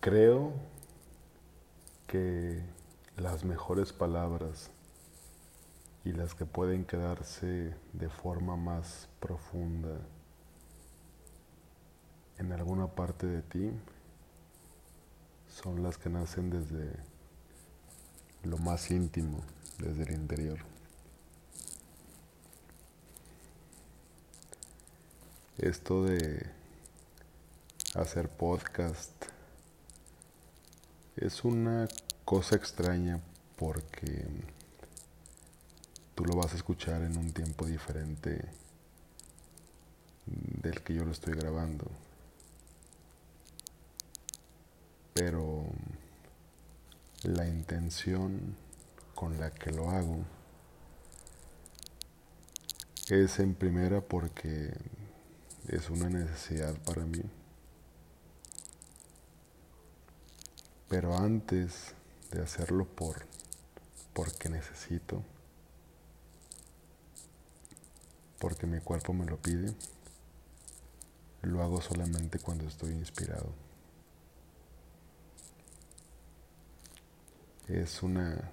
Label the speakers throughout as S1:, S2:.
S1: Creo que las mejores palabras y las que pueden quedarse de forma más profunda en alguna parte de ti son las que nacen desde lo más íntimo, desde el interior. Esto de hacer podcast es una cosa extraña porque tú lo vas a escuchar en un tiempo diferente del que yo lo estoy grabando. Pero la intención con la que lo hago es en primera porque es una necesidad para mí. Pero antes de hacerlo por porque necesito, porque mi cuerpo me lo pide, lo hago solamente cuando estoy inspirado. Es una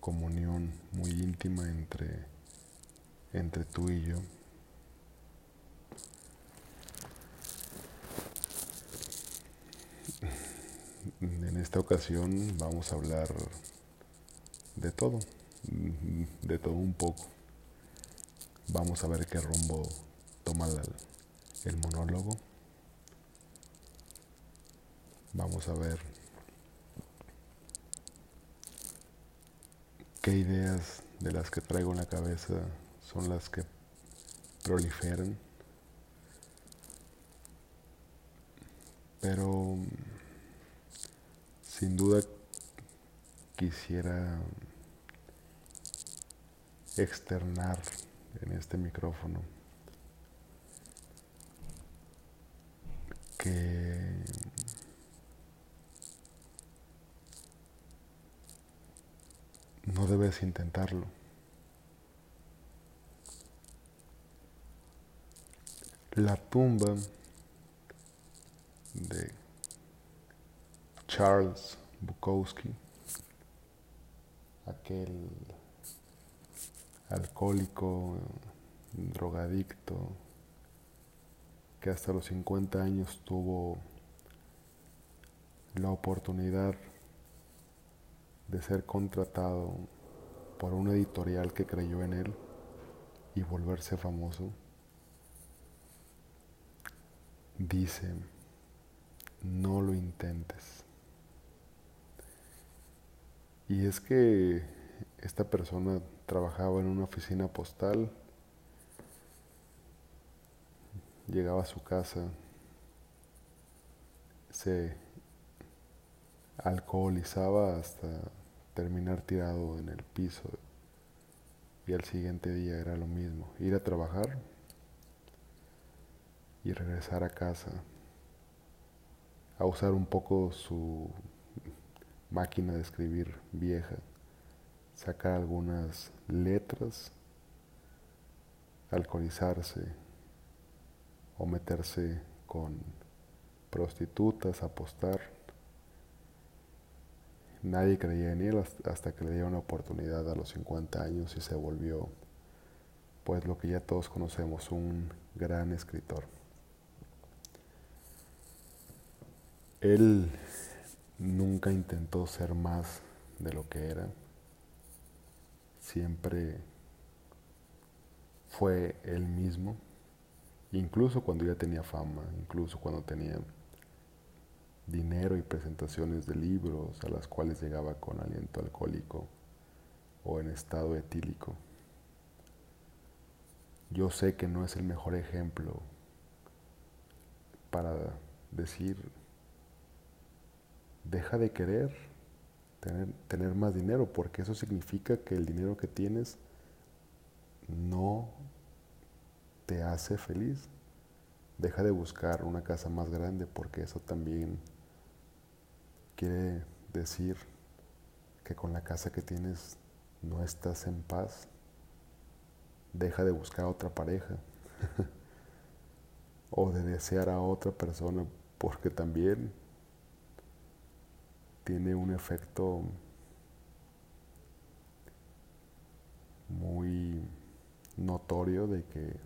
S1: comunión muy íntima entre, entre tú y yo. En esta ocasión vamos a hablar de todo, de todo un poco. Vamos a ver qué rumbo toma el monólogo. Vamos a ver qué ideas de las que traigo en la cabeza son las que proliferan. Pero sin duda quisiera externar en este micrófono que no debes intentarlo. La tumba de Charles Bukowski, aquel alcohólico, drogadicto, que hasta los 50 años tuvo la oportunidad de ser contratado por una editorial que creyó en él y volverse famoso, dice, no lo intentes. Y es que esta persona trabajaba en una oficina postal, llegaba a su casa, se alcoholizaba hasta terminar tirado en el piso. Y al siguiente día era lo mismo, ir a trabajar y regresar a casa. A usar un poco su máquina de escribir vieja, sacar algunas letras, alcoholizarse o meterse con prostitutas, apostar Nadie creía en él hasta que le dio una oportunidad a los 50 años y se volvió, pues lo que ya todos conocemos, un gran escritor. Él nunca intentó ser más de lo que era, siempre fue él mismo, incluso cuando ya tenía fama, incluso cuando tenía dinero y presentaciones de libros a las cuales llegaba con aliento alcohólico o en estado etílico. Yo sé que no es el mejor ejemplo para decir, deja de querer tener, tener más dinero, porque eso significa que el dinero que tienes no te hace feliz. Deja de buscar una casa más grande porque eso también quiere decir que con la casa que tienes no estás en paz. Deja de buscar a otra pareja o de desear a otra persona porque también tiene un efecto muy notorio de que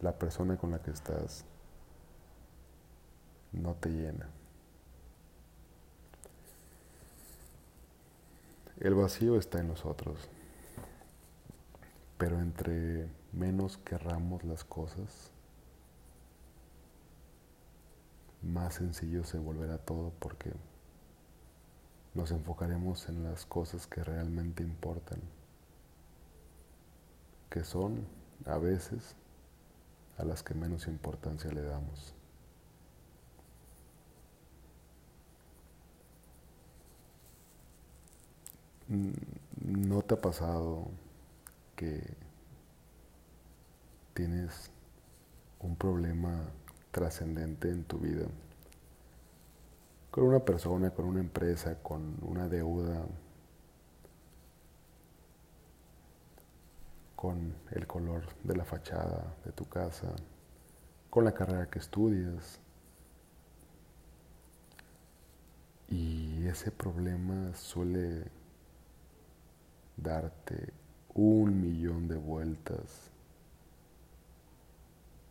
S1: la persona con la que estás no te llena. El vacío está en nosotros, pero entre menos querramos las cosas, más sencillo se volverá todo porque nos enfocaremos en las cosas que realmente importan, que son a veces a las que menos importancia le damos. ¿No te ha pasado que tienes un problema trascendente en tu vida? Con una persona, con una empresa, con una deuda, con el color de la fachada de tu casa, con la carrera que estudias. Y ese problema suele darte un millón de vueltas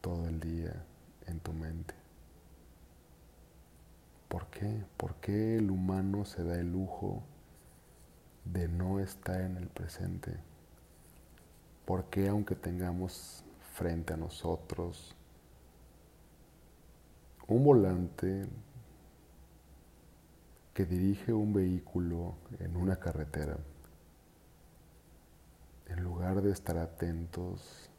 S1: todo el día en tu mente. ¿Por qué? ¿Por qué el humano se da el lujo de no estar en el presente? ¿Por qué aunque tengamos frente a nosotros un volante que dirige un vehículo en una carretera, en lugar de estar atentos,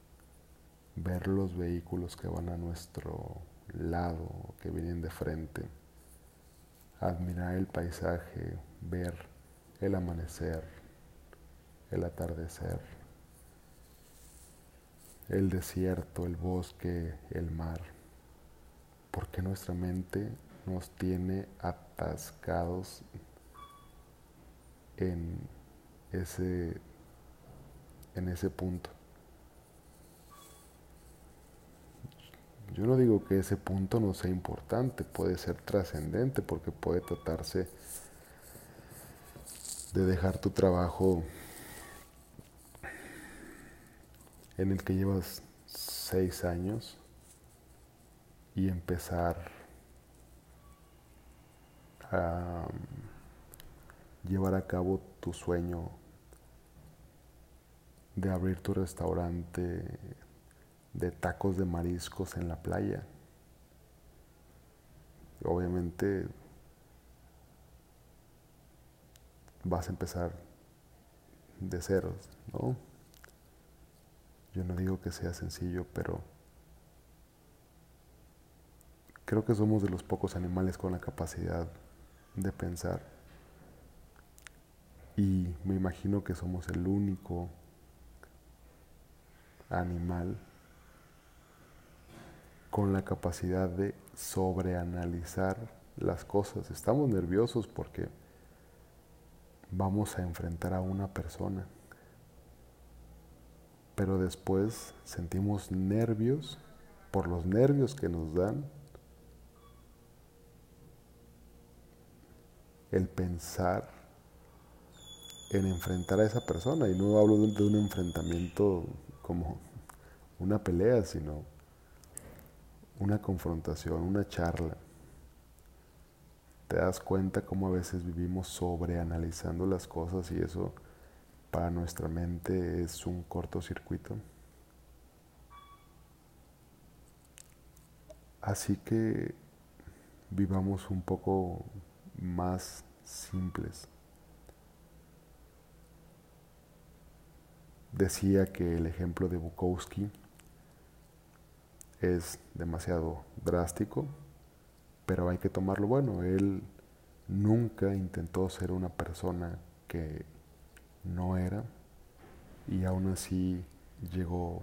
S1: ver los vehículos que van a nuestro lado, que vienen de frente, admirar el paisaje, ver el amanecer, el atardecer, el desierto, el bosque, el mar, porque nuestra mente nos tiene atascados en ese en ese punto. Yo no digo que ese punto no sea importante, puede ser trascendente porque puede tratarse de dejar tu trabajo en el que llevas seis años y empezar a llevar a cabo tu sueño de abrir tu restaurante de tacos de mariscos en la playa. Obviamente vas a empezar de ceros, ¿no? Yo no digo que sea sencillo, pero creo que somos de los pocos animales con la capacidad de pensar. Y me imagino que somos el único animal con la capacidad de sobreanalizar las cosas. Estamos nerviosos porque vamos a enfrentar a una persona, pero después sentimos nervios por los nervios que nos dan el pensar en enfrentar a esa persona. Y no hablo de un enfrentamiento como una pelea, sino una confrontación, una charla. Te das cuenta cómo a veces vivimos sobreanalizando las cosas y eso para nuestra mente es un cortocircuito. Así que vivamos un poco más simples. decía que el ejemplo de Bukowski es demasiado drástico, pero hay que tomarlo bueno. Él nunca intentó ser una persona que no era y aún así llegó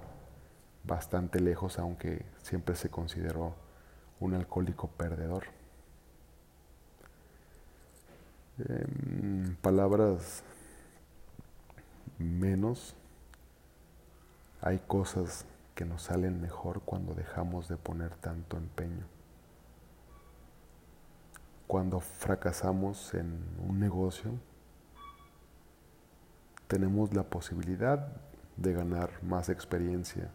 S1: bastante lejos, aunque siempre se consideró un alcohólico perdedor. En palabras menos hay cosas que nos salen mejor cuando dejamos de poner tanto empeño. cuando fracasamos en un negocio, tenemos la posibilidad de ganar más experiencia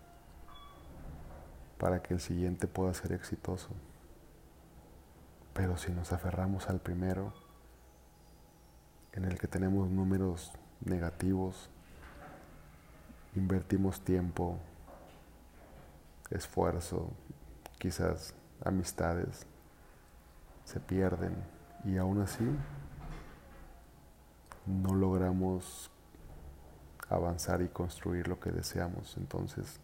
S1: para que el siguiente pueda ser exitoso. Pero si nos aferramos al primero, en el que tenemos números negativos, invertimos tiempo, esfuerzo, quizás amistades, se pierden y aún así no logramos avanzar y construir lo que deseamos. Entonces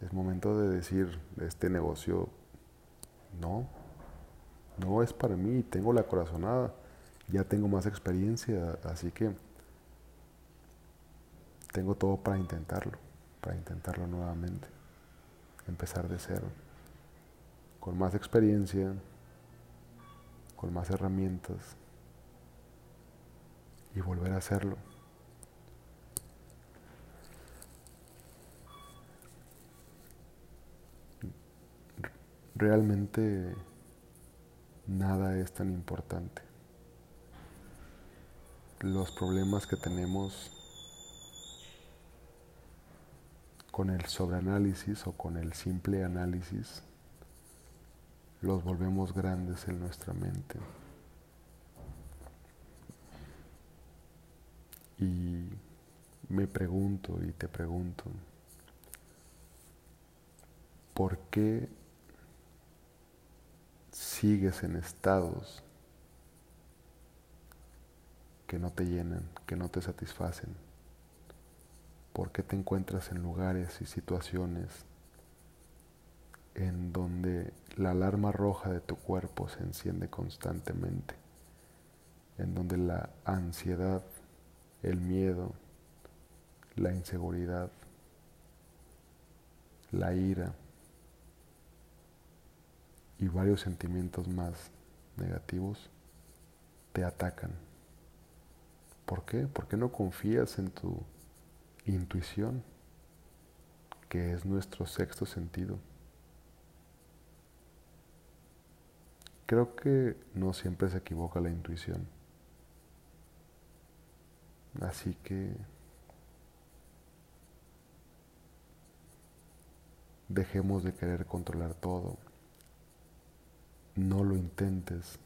S1: es momento de decir, este negocio no, no es para mí, tengo la corazonada, ya tengo más experiencia, así que tengo todo para intentarlo, para intentarlo nuevamente, empezar de cero, con más experiencia, con más herramientas y volver a hacerlo. Realmente nada es tan importante. Los problemas que tenemos con el sobreanálisis o con el simple análisis los volvemos grandes en nuestra mente. Y me pregunto y te pregunto, ¿por qué sigues en estados que no te llenan, que no te satisfacen? ¿Por qué te encuentras en lugares y situaciones en donde la alarma roja de tu cuerpo se enciende constantemente, en donde la ansiedad, el miedo, la inseguridad, la ira y varios sentimientos más negativos te atacan. ¿Por qué? Porque no confías en tu intuición, que es nuestro sexto sentido. Creo que no siempre se equivoca la intuición. Así que dejemos de querer controlar todo. No lo intentes.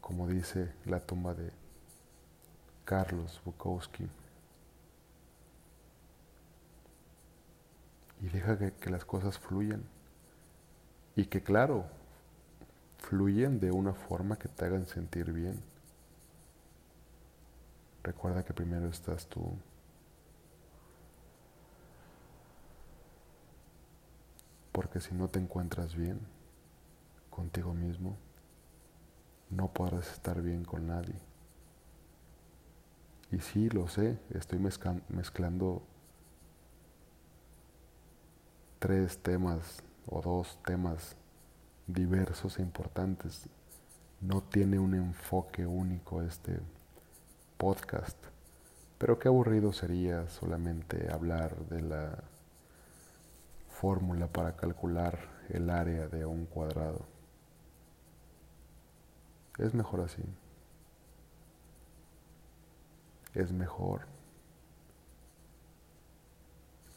S1: Como dice la tumba de Carlos Bukowski. Y deja que, las cosas fluyan. Y que claro, fluyen de una forma que te hagan sentir bien. Recuerda que primero estás tú. Porque si no te encuentras bien contigo mismo, no podrás estar bien con nadie. Y sí, lo sé, estoy mezclando tres temas o dos temas diversos e importantes. No tiene un enfoque único este podcast, pero qué aburrido sería solamente hablar de la fórmula para calcular el área de un cuadrado. Es mejor así. Es mejor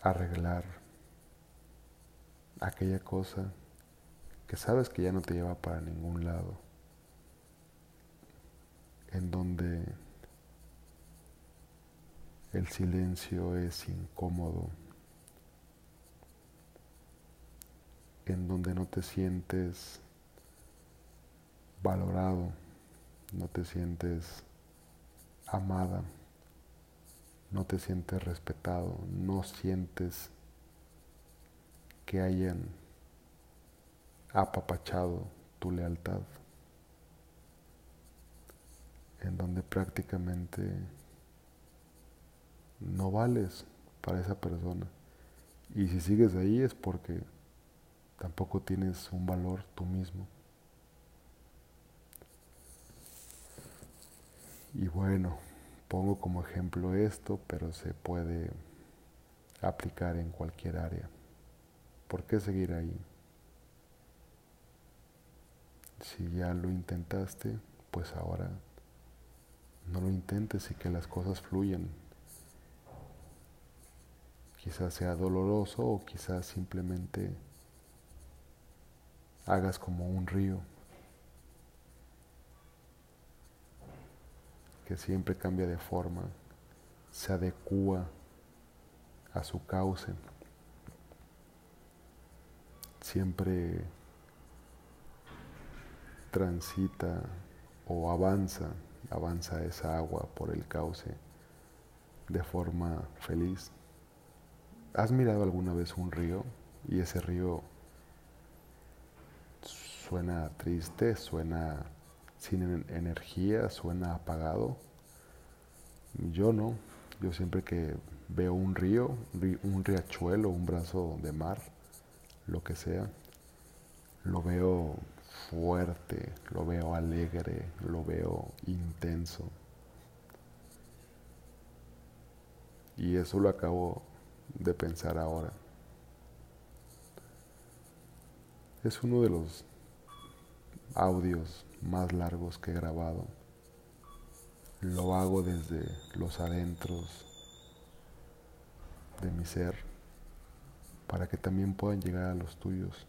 S1: arreglar aquella cosa que sabes que ya no te lleva para ningún lado, en donde el silencio es incómodo, en donde no te sientes valorado, no te sientes amada, no te sientes respetado, no sientes que hayan apapachado tu lealtad, en donde prácticamente no vales para esa persona. Y si sigues ahí es porque tampoco tienes un valor tú mismo. Y bueno, pongo como ejemplo esto, pero se puede aplicar en cualquier área. ¿Por qué seguir ahí? Si ya lo intentaste, pues ahora no lo intentes y que las cosas fluyan. Quizás sea doloroso o quizás simplemente hagas como un río que siempre cambia de forma, se adecua a su cauce, siempre transita o avanza, avanza esa agua por el cauce de forma feliz. ¿Has mirado alguna vez un río y ese río suena triste, suena sin energía, suena apagado. Yo no, yo siempre que veo un río, un riachuelo, un brazo de mar, lo que sea, lo veo fuerte, lo veo alegre, lo veo intenso. Y eso lo acabo de pensar ahora. Es uno de los audios más largos que he grabado. Lo hago desde los adentros de mi ser para que también puedan llegar a los tuyos.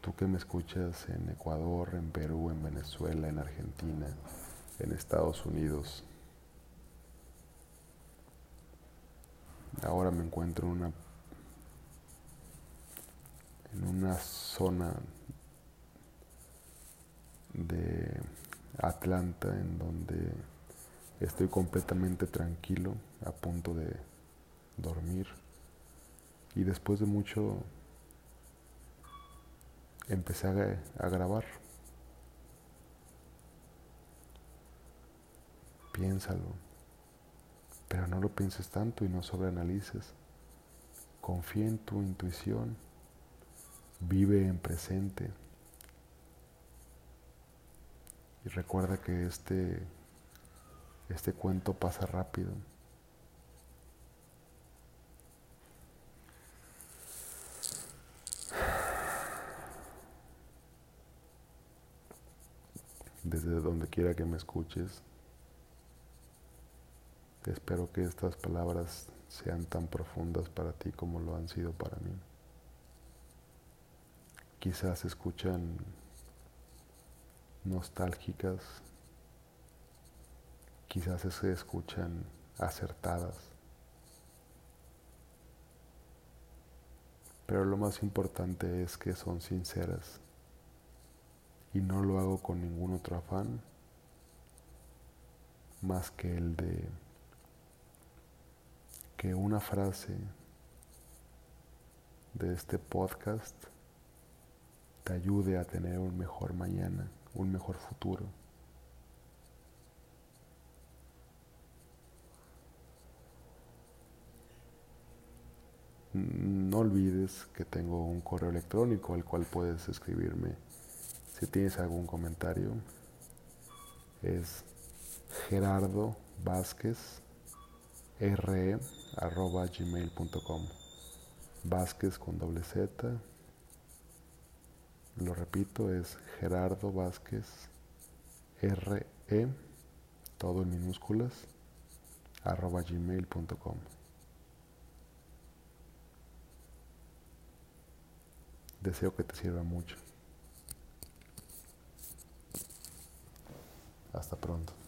S1: Tú que me escuchas en Ecuador, en Perú, en Venezuela, en Argentina, en Estados Unidos. Ahora me encuentro en una en una zona de Atlanta en donde estoy completamente tranquilo, a punto de dormir. Y después de mucho empecé a, grabar. Piénsalo, pero no lo pienses tanto y no sobreanalices. Confía en tu intuición, vive en presente. Y recuerda que este, este cuento pasa rápido. Desde donde quiera que me escuches, espero que estas palabras sean tan profundas para ti como lo han sido para mí. Quizás escuchan nostálgicas, quizás se escuchan acertadas, pero lo más importante es que son sinceras y no lo hago con ningún otro afán más que el de que una frase de este podcast te ayude a tener un mejor mañana un mejor futuro. No olvides que tengo un correo electrónico al cual puedes escribirme si tienes algún comentario. Es gerardo vázquez re arroba gmail.com Vázquez con doble Z lo repito, es Gerardo Vázquez RE, todo en minúsculas, arroba gmail.com. Deseo que te sirva mucho. Hasta pronto.